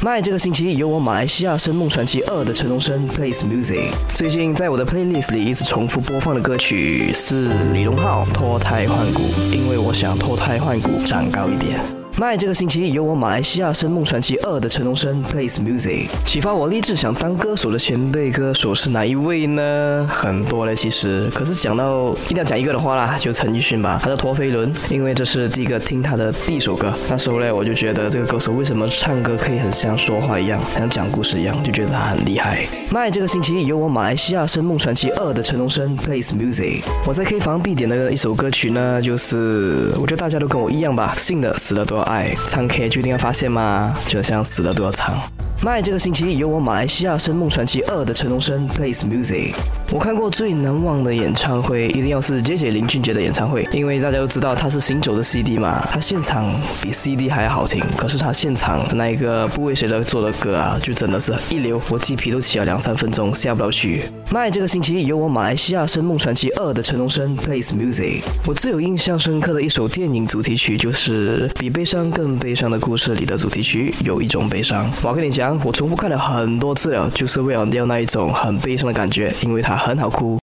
麦这个星期有我马来西亚声梦传奇二的陈东升 plays music。最近在我的 playlist 里一直重复播放的歌曲是李荣浩脱胎换骨，因为我想脱胎换骨长高一点。麦这个星期由我马来西亚声梦传奇二的陈龙生 plays music，启发我立志想当歌手的前辈歌手是哪一位呢？很多嘞，其实，可是讲到一定要讲一个的话啦，就陈奕迅吧，他的陀飞轮，因为这是第一个听他的第一首歌，那时候嘞我就觉得这个歌手为什么唱歌可以很像说话一样，像讲故事一样，就觉得他很厉害。麦这个星期由我马来西亚声梦传奇二的陈龙生 plays music，我在 K 房必点的一首歌曲呢，就是我觉得大家都跟我一样吧，信的死了都要。爱唱 K 就一定要发泄吗？就像死了都要唱。麦这个星期有我马来西亚声梦传奇二的陈龙生 plays music。我看过最难忘的演唱会，一定要是 J J 林俊杰的演唱会，因为大家都知道他是行走的 CD 嘛，他现场比 CD 还要好听。可是他现场那一个不为谁而做的歌啊，就真的是一流，我鸡皮都起了两三分钟，下不了去。麦这个星期有我马来西亚声梦传奇二的陈龙生 plays music。我最有印象深刻的一首电影主题曲就是《比悲伤更悲伤的故事》里的主题曲，有一种悲伤。我跟你讲。我重复看了很多次了，就是为了要那一种很悲伤的感觉，因为它很好哭。